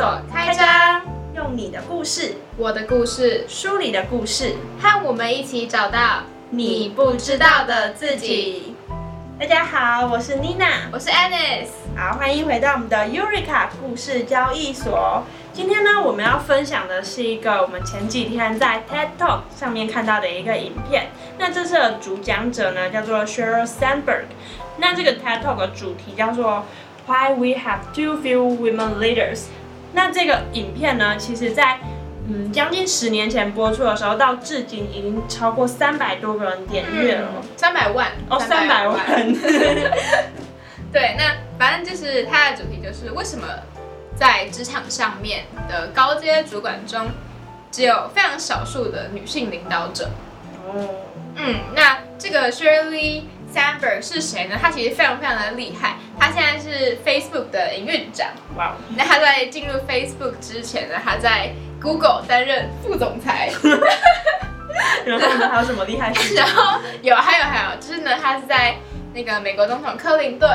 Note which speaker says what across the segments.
Speaker 1: 所开张，
Speaker 2: 用你的故事
Speaker 1: 我的故事，
Speaker 2: 书里的故事，
Speaker 1: 和我们一起找到你不知道的自己。
Speaker 2: 大家好，我是 Nina，
Speaker 1: 我是 Anis，
Speaker 2: 好，欢迎回到我们的 Eureka 故事交易所。今天呢，我们要分享的是一个我们前几天在 TED Talk 上面看到的一个影片。那这次的主讲者呢，叫做 Sheryl Sandberg。那这个 TED Talk 的主题叫做 Why We Have Too Few Women Leaders。那这个影片呢，其实在嗯将近十年前播出的时候，到至今已经超过三百多个人点阅了。
Speaker 1: 三百万
Speaker 2: 哦，三百万。
Speaker 1: 对，那反正就是它的主题就是为什么在职场上面的高阶主管中，只有非常少数的女性领导者。哦，嗯，那这个 Shirley Sandberg 是谁呢？她其实非常非常的厉害，他现在是 Facebook 的营运长。哇，那他在进入 Facebook 之前呢，他在 Google 担任副总裁。
Speaker 2: 然后呢，还有什么厉害事？
Speaker 1: 然后有，还有还有，就是呢，他是在那个美国总统克林顿，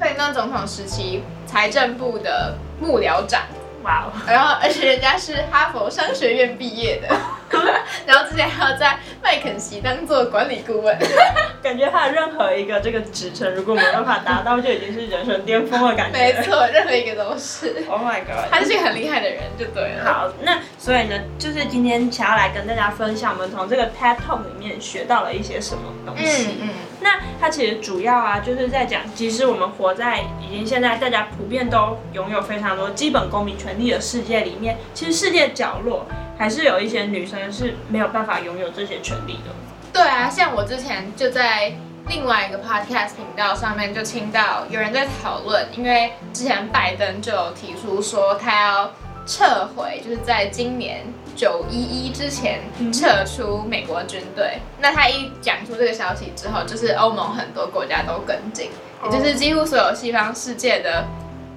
Speaker 1: 克林顿总统时期财政部的幕僚长。哇哦！然后而且人家是哈佛商学院毕业的，然后之前还要在麦肯锡当做管理顾问，
Speaker 2: 感觉他的任何一个这个职称如果没办法达到，就已经是人生巅峰的感觉。
Speaker 1: 没错，任何一个都是。
Speaker 2: Oh my god！
Speaker 1: 他是一个很厉害的人，就对了。
Speaker 2: 好，那所以呢，就是今天想要来跟大家分享，我们从这个 TED Talk 里面学到了一些什么东西。嗯嗯。那它其实主要啊，就是在讲，即使我们活在已经现在大家普遍都拥有非常多基本公民权。利的世界里面，其实世界角落还是有一些女生是没有办法拥有这些权利的。
Speaker 1: 对啊，像我之前就在另外一个 podcast 频道上面就听到有人在讨论，因为之前拜登就有提出说他要撤回，就是在今年九一一之前撤出美国军队。那他一讲出这个消息之后，就是欧盟很多国家都跟进，也就是几乎所有西方世界的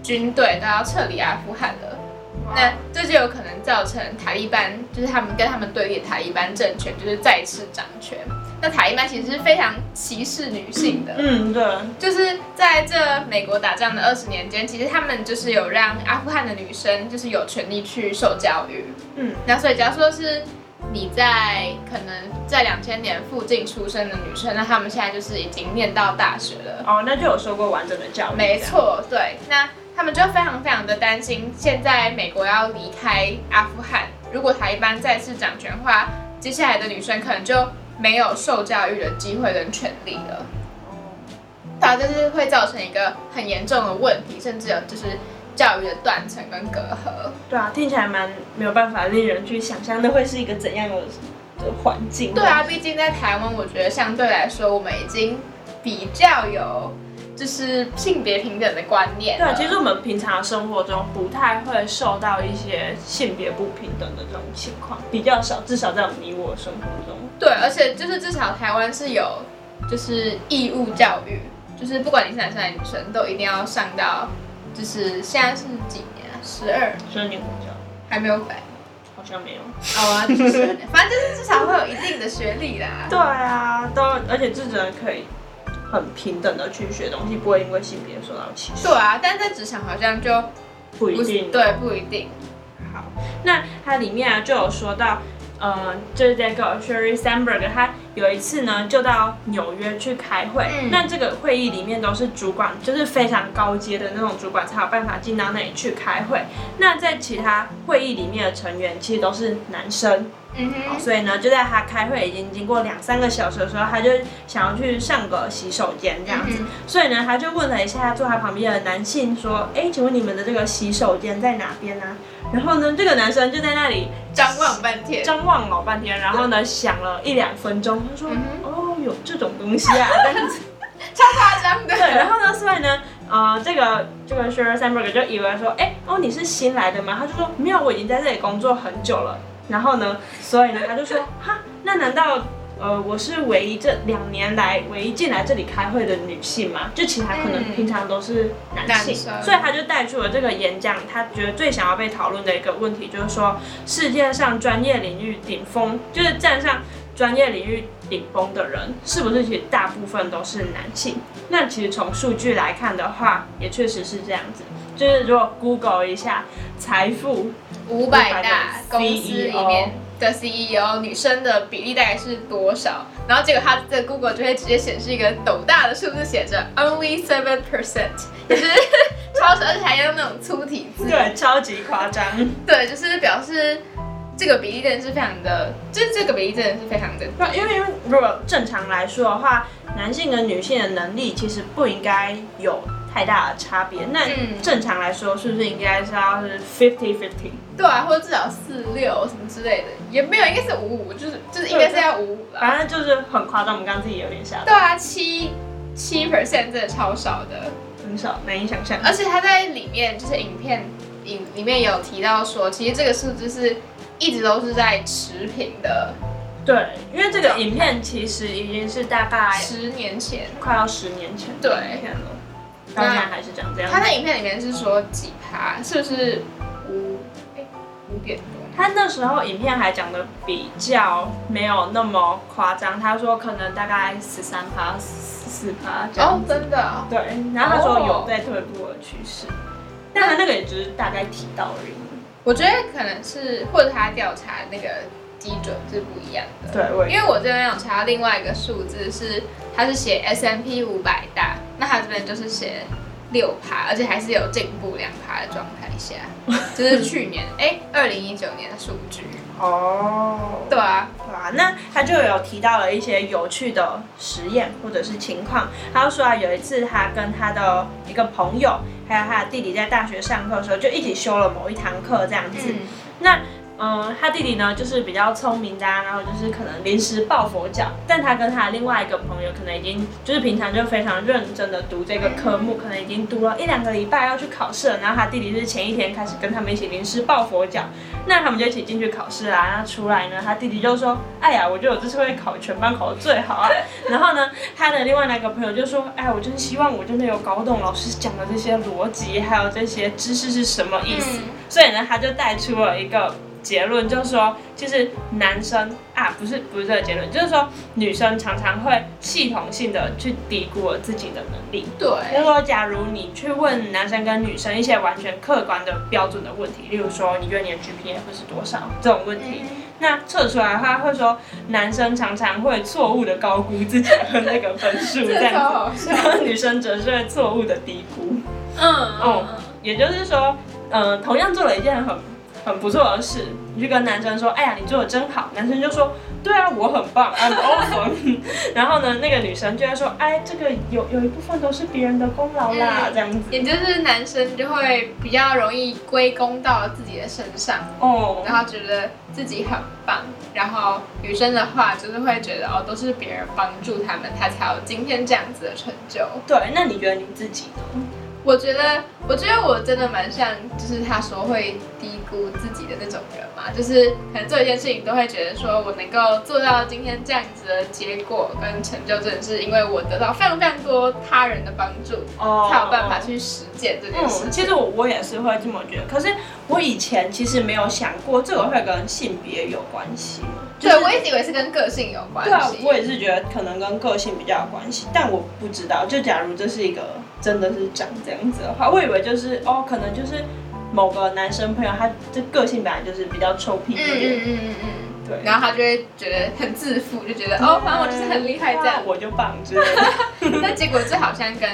Speaker 1: 军队都要撤离阿富汗了。那这就有可能造成塔利班，就是他们跟他们对立的塔利班政权，就是再次掌权。那塔利班其实是非常歧视女性的，
Speaker 2: 嗯，对，
Speaker 1: 就是在这美国打仗的二十年间，其实他们就是有让阿富汗的女生就是有权利去受教育，嗯，那所以假如说是你在可能在两千年附近出生的女生，那他们现在就是已经念到大学了，哦，
Speaker 2: 那就有受过完整的教育，
Speaker 1: 没错，对，那。他们就非常非常的担心，现在美国要离开阿富汗，如果塔利班再次掌权的话，接下来的女生可能就没有受教育的机会跟权利了。哦，它就是会造成一个很严重的问题，甚至有就是教育的断层跟隔阂。
Speaker 2: 对啊，听起来蛮没有办法令人去想象，那会是一个怎样的环境？
Speaker 1: 对啊，毕竟在台湾，我觉得相对来说，我们已经比较有。就是性别平等的观念。
Speaker 2: 对，其实我们平常生活中不太会受到一些性别不平等的这种情况，比较少，至少在你我生活中。
Speaker 1: 对，而且就是至少台湾是有，就是义务教育，就是不管你是男生还是女生，都一定要上到，就是现在是几年啊？十二。
Speaker 2: 十二年国教。
Speaker 1: 还没有改？
Speaker 2: 好像没有。
Speaker 1: 好 啊，反正就是至少会有一定的学历啦。
Speaker 2: 对啊，都而且这只能可以。很平等的去学东西，不会因为性别受到歧视。
Speaker 1: 对啊，但在职场好像就
Speaker 2: 不一定。
Speaker 1: 对，不一定。
Speaker 2: 好，那它里面啊就有说到，呃，就是这个 Sherry Sandberg，他有一次呢就到纽约去开会。那这个会议里面都是主管，就是非常高阶的那种主管才有办法进到那里去开会。那在其他会议里面的成员其实都是男生。嗯哼，所以呢，就在他开会已经经过两三个小时的时候，他就想要去上个洗手间这样子。所以呢，他就问了一下坐他旁边的男性说：“哎，请问你们的这个洗手间在哪边呢？”然后呢，这个男生就在那里
Speaker 1: 张望半天，
Speaker 2: 张望老半天，然后呢，想了一两分钟，他说：“哦，有这种东西啊，这样子，
Speaker 1: 超夸张的。”
Speaker 2: 对，然后呢，所以呢，呃，这个这个 Sheryl Sandberg 就以为说：“哎，哦，你是新来的吗？”他就说：“没有，我已经在这里工作很久了。”然后呢？所以呢，他就说：“哈，那难道呃，我是唯一这两年来唯一进来这里开会的女性嘛？就其他可能平常都是男性。所以他就带出了这个演讲，他觉得最想要被讨论的一个问题，就是说世界上专业领域顶峰，就是站上专业领域顶峰的人，是不是其实大部分都是男性？那其实从数据来看的话，也确实是这样子。就是如果 Google 一下财富
Speaker 1: 五百大公司里面的 CEO 女生的比例大概是多少？然后结果它的 Google 就会直接显示一个斗大的数字，写着 only seven percent，也是 超少，而且还用那种粗体字，
Speaker 2: 对，超级夸张。
Speaker 1: 对，就是表示这个比例真的是非常的，就是这个比例真的是非常的。
Speaker 2: 对，因为因为如果正常来说的话，男性跟女性的能力其实不应该有。太大的差别，那正常来说是不是应该是要是 fifty fifty？
Speaker 1: 对啊，或者至少四六什么之类的，也没有，应该是五五，就是就是应该是要五五
Speaker 2: 反正就是很夸张，我们刚刚自己有点吓到。
Speaker 1: 对啊，七七 percent 真的超少的，
Speaker 2: 很少，难以想象。
Speaker 1: 而且他在里面就是影片影里面有提到说，其实这个数字是一直都是在持平的。
Speaker 2: 对，因为这个影片其实已经是大概
Speaker 1: 十年前，
Speaker 2: 快要十年前
Speaker 1: 对
Speaker 2: 片了。那还是讲这样。
Speaker 1: 他在影片里面是说几趴，是不是五哎五点多？
Speaker 2: 他那时候影片还讲的比较没有那么夸张，他说可能大概十三趴、十四趴这样。
Speaker 1: 哦，真的。
Speaker 2: 对，然后他说有在退步的趋势，但他那个也只是大概提到而已。
Speaker 1: 我觉得可能是或者他调查那个。基准是不一样的，
Speaker 2: 对，
Speaker 1: 因为我这边有查到另外一个数字是，他是写 S M P 五百大，那他这边就是写六趴，而且还是有进步两趴的状态下，就是去年哎 二零一九年的数据。哦，对啊，
Speaker 2: 对啊，那他就有提到了一些有趣的实验或者是情况，他就说啊有一次他跟他的一个朋友还有他的弟弟在大学上课的时候就一起修了某一堂课这样子，那。嗯，他弟弟呢，就是比较聪明的，然后就是可能临时抱佛脚。但他跟他另外一个朋友，可能已经就是平常就非常认真的读这个科目，可能已经读了一两个礼拜要去考试了。然后他弟弟是前一天开始跟他们一起临时抱佛脚，那他们就一起进去考试啊。那出来呢，他弟弟就说：“哎呀，我觉得我这次会考全班考的最好啊。”然后呢，他的另外那个朋友就说：“哎，我真希望我真的有搞懂老师讲的这些逻辑，还有这些知识是什么意思。”所以呢，他就带出了一个。结论就是说，其实男生啊，不是不是这个结论，就是说女生常常会系统性的去低估了自己的能力。
Speaker 1: 对，
Speaker 2: 就是说，假如你去问男生跟女生一些完全客观的标准的问题，例如说，你觉得你的 GPA 会是多少这种问题，那测出来的话会说，男生常常会错误的高估自己的那个分数，这样子，然后女生则是会错误的低估。嗯哦，也就是说，嗯，同样做了一件很。很不错的事，你去跟男生说，哎呀，你做的真好。男生就说，对啊，我很棒，I'm awesome。然后呢，那个女生就会说，哎，这个有有一部分都是别人的功劳啦，这样子。
Speaker 1: 也就是男生就会比较容易归功到自己的身上，哦，然后觉得自己很棒。然后女生的话就是会觉得，哦，都是别人帮助他们，他才有今天这样子的成就。
Speaker 2: 对，那你觉得你自己呢？
Speaker 1: 我觉得，我觉得我真的蛮像，就是他说会低估自己的那种人嘛，就是可能做一件事情都会觉得说，我能够做到今天这样子的结果跟成就，真的是因为我得到非常非常多他人的帮助，哦，才有办法去实践这件事。
Speaker 2: 其实我我也是会这么觉得，可是我以前其实没有想过这个会跟性别有关系。
Speaker 1: 对，我一直以为是跟个性有关系。对
Speaker 2: 啊，我也是觉得可能跟个性比较有关系，但我不知道，就假如这是一个。真的是长这样子的话，我以为就是哦，可能就是某个男生朋友，他这个性本来就是比较臭屁一点，嗯嗯嗯嗯，对，
Speaker 1: 然后他就会觉得很自负，就觉得 哦，反正我就是很厉害这样，
Speaker 2: 我就棒之类的。
Speaker 1: 但结果这好像跟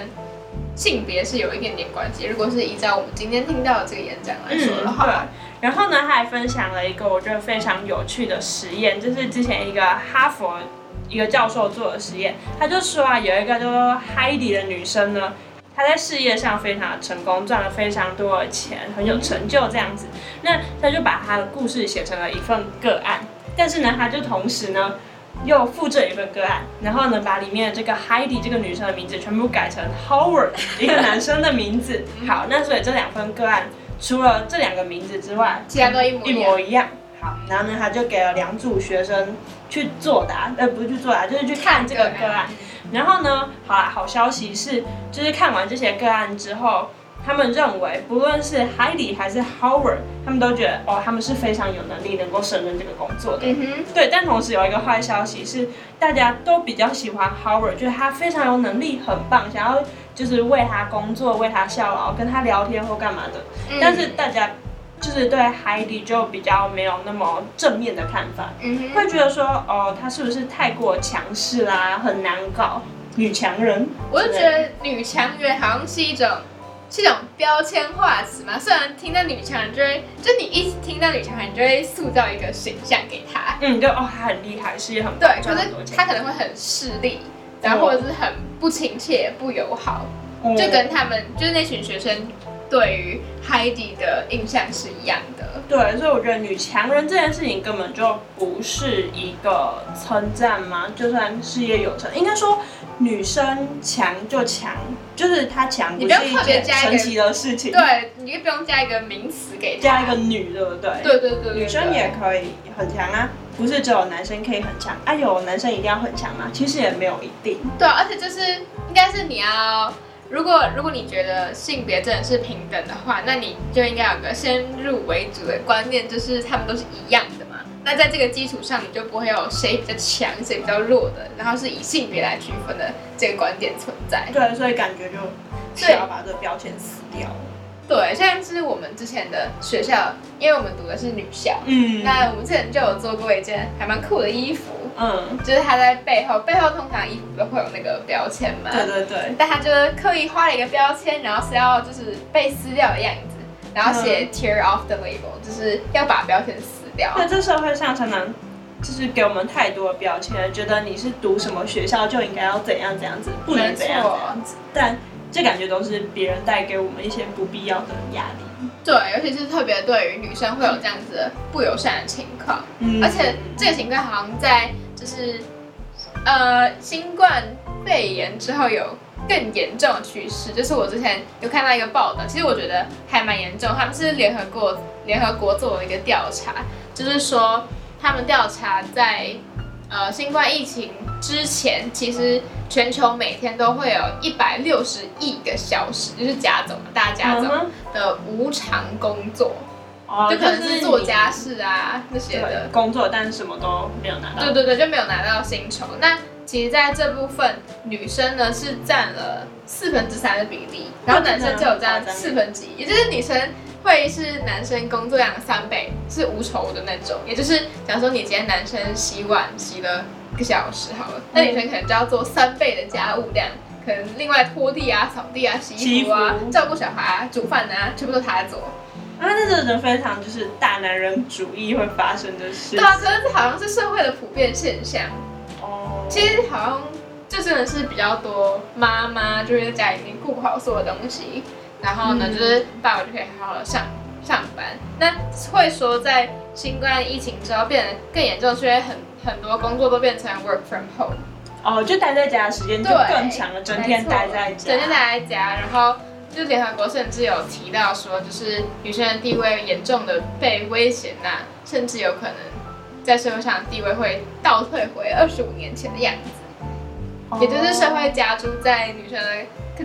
Speaker 1: 性别是有一点点关系。如果是依照我们今天听到的这个演讲来说的话，
Speaker 2: 然后呢，他还分享了一个我觉得非常有趣的实验，就是之前一个哈佛一个教授做的实验，他就说啊，有一个叫做 Heidi 的女生呢。她在事业上非常的成功，赚了非常多的钱，很有成就这样子。那他就把他的故事写成了一份个案，但是呢，他就同时呢又复制一份个案，然后呢把里面的这个 Heidi 这个女生的名字全部改成 Howard 一个男生的名字。好，那所以这两份个案除了这两个名字之外，
Speaker 1: 其他都一模一模一样。
Speaker 2: 好，然后呢他就给了两组学生去作答，呃不是去作答，就是去看这个个案。然后呢？好啦，好消息是，就是看完这些个案之后，他们认为不论是 Heidi 还是 Howard，他们都觉得哦，他们是非常有能力能够胜任这个工作的。嗯哼。对，但同时有一个坏消息是，大家都比较喜欢 Howard，觉得他非常有能力，很棒，想要就是为他工作、为他效劳、跟他聊天或干嘛的。但是大家就是对 Heidi 就比较没有那么正面的看法，会觉得说哦，他是不是太过强势啦，很难搞，女强人。
Speaker 1: 我就觉得女强人好像是一种。是一种标签化词嘛？虽然听到女强人，就会就你一听到女强人，就会塑造一个形象给她。
Speaker 2: 嗯，就哦，她很厉害，事业很
Speaker 1: 对，可是她可能会很势利，然后或者是很不亲切、不友好，就跟他们就是那群学生对于 Heidi 的印象是一样的。
Speaker 2: 对，所以我觉得女强人这件事情根本就不是一个称赞嘛，就算事业有成，应该说。女生强就强，就是她强，
Speaker 1: 不是一件
Speaker 2: 神奇的事情。
Speaker 1: 对，你就不用加一个名词给
Speaker 2: 加一个女，对不对？
Speaker 1: 对对对，
Speaker 2: 女生也可以很强啊，不是只有男生可以很强啊？有男生一定要很强吗？其实也没有一定。
Speaker 1: 对，而且就是应该是你要，如果如果你觉得性别真的是平等的话，那你就应该有个先入为主的观念，就是他们都是一样的。那在这个基础上，你就不会有谁比较强，谁比较弱的，然后是以性别来区分的这个观点存在。
Speaker 2: 对，所以感觉就需要把这个标签撕掉。
Speaker 1: 对，像是我们之前的学校，因为我们读的是女校，嗯，那我们之前就有做过一件还蛮酷的衣服，嗯，就是它在背后，背后通常衣服都会有那个标签嘛，
Speaker 2: 对对对，
Speaker 1: 但他就是刻意画了一个标签，然后是要就是被撕掉的样子，然后写 tear off the label，就是要把标签撕。
Speaker 2: 对，这社会上常常就是给我们太多的标签，觉得你是读什么学校就应该要怎样怎样子，不能怎样怎样子。但这感觉都是别人带给我们一些不必要的压力。
Speaker 1: 对，尤其是特别对于女生会有这样子的不友善的情况。嗯。而且这个情况好像在就是呃新冠肺炎之后有更严重的趋势。就是我之前有看到一个报道，其实我觉得还蛮严重。他们是联合国联合国做了一个调查。就是说，他们调查在呃新冠疫情之前，其实全球每天都会有一百六十亿个小时，就是家总大家总的无偿工作，就可能是做家事啊那些的
Speaker 2: 工作，但是什么都没有拿到。
Speaker 1: 对对对，就没有拿到薪酬。那其实在这部分，女生呢是占了四分之三的比例，然后男生就有占四分之一，也就是女生。会是男生工作量的三倍，是无酬的那种。也就是，假如说你今天男生洗碗洗了一个小时好了，那女生可能就要做三倍的家务量，可能另外拖地啊、扫地啊、洗衣服啊、照顾小孩啊、煮饭啊，全部都他在做。
Speaker 2: 啊，那这种非常就是大男人主义会发生的事。
Speaker 1: 对啊，可是好像是社会的普遍现象。哦。其实好像就真的是比较多妈妈就是在家里面顾好所有东西。然后呢，就是爸爸就可以好好的上上班。那会说在新冠疫情之后变得更严重，是因为很很多工作都变成 work from home。
Speaker 2: 哦，就待在家的时间就更长了，整天待在家。
Speaker 1: 整天待在家，然后就联合国甚至有提到说，就是女生的地位严重的被威胁，那甚至有可能在社会上的地位会倒退回二十五年前的样子。也就是社会加诸在女生的。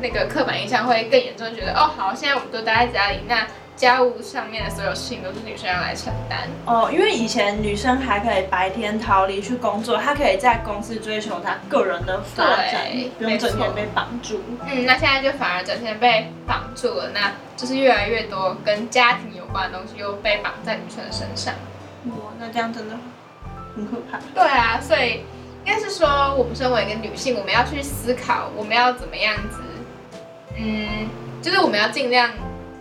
Speaker 1: 那个刻板印象会更严重，觉得哦好，现在我们都待在家里，那家务上面的所有事情都是女生要来承担。
Speaker 2: 哦，因为以前女生还可以白天逃离去工作，她可以在公司追求她个人的发展，不用整天被绑住。
Speaker 1: 嗯，那现在就反而整天被绑住了，那就是越来越多跟家庭有关的东西又被绑在女生的身上。
Speaker 2: 哇，那这样真的很可怕。
Speaker 1: 对啊，所以应该是说，我们身为一个女性，我们要去思考，我们要怎么样子。嗯，就是我们要尽量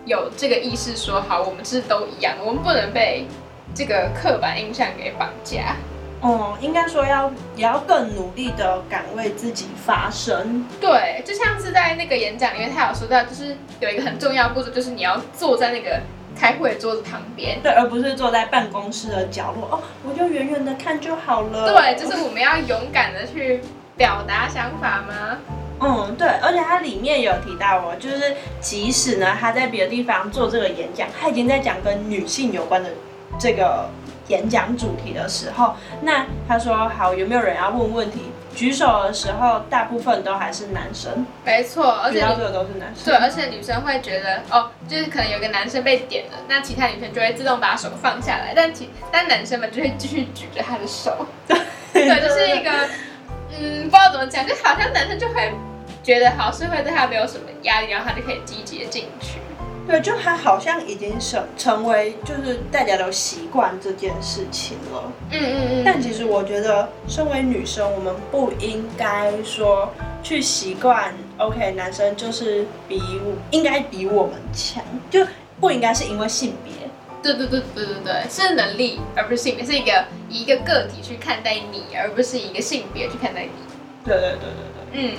Speaker 1: 有这个意识，说好，我们是都一样，我们不能被这个刻板印象给绑架。
Speaker 2: 哦，应该说要也要更努力的敢为自己发声。
Speaker 1: 对，就像是在那个演讲里面，他有说到，就是有一个很重要步骤，就是你要坐在那个开会桌子旁边，
Speaker 2: 对，而不是坐在办公室的角落。哦，我就远远的看就好了。
Speaker 1: 对，就是我们要勇敢的去表达想法吗？
Speaker 2: 嗯，对，而且它里面有提到哦，就是即使呢他在别的地方做这个演讲，他已经在讲跟女性有关的这个演讲主题的时候，那他说好，有没有人要问问题？举手的时候，大部分都还是男生。
Speaker 1: 没错，而且
Speaker 2: 这个都是男生。
Speaker 1: 对，而且女生会觉得哦，就是可能有个男生被点了，那其他女生就会自动把手放下来，但其但男生们就会继续举着他的手。对，对，就是一个嗯，不知道怎么讲，就好像男生就会。觉得好是会对他没有什么压力，然后他就可以积极的进去。
Speaker 3: 对，就他好像已经成成为就是大家都习惯这件事情了。
Speaker 1: 嗯嗯嗯。
Speaker 3: 但其实我觉得，身为女生，我们不应该说去习惯。OK，男生就是比应该比我们强，就不应该是因为性别。
Speaker 1: 对对对对对对，是能力而不是性别，是一个以一个个体去看待你，而不是一个性别去看待你。
Speaker 3: 对对对对
Speaker 1: 对。嗯，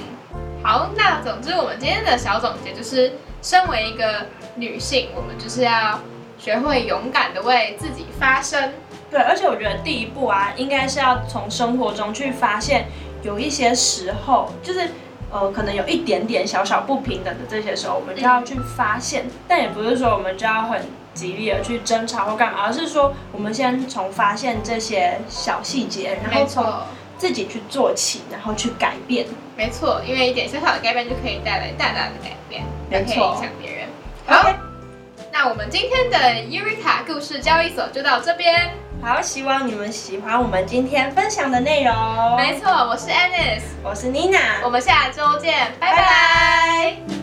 Speaker 1: 好，那总之我们今天的小总结就是，身为一个。女性，我们就是要学会勇敢的为自己发声。
Speaker 2: 对，而且我觉得第一步啊，应该是要从生活中去发现，有一些时候，就是呃，可能有一点点小小不平等的这些时候，我们就要去发现。但也不是说我们就要很极力的去争吵或干嘛，而是说我们先从发现这些小细节，然后从自己去做起，然后去改变。
Speaker 1: 没错，因为一点小小的改变就可以带来大大的改变，
Speaker 2: 没错，
Speaker 1: 影响别人。好，那我们今天的 Eureka 故事交易所就到这边。
Speaker 3: 好，希望你们喜欢我们今天分享的内容。
Speaker 1: 没错，我是 Anis，
Speaker 3: 我是 Nina，
Speaker 1: 我们下周见，拜拜。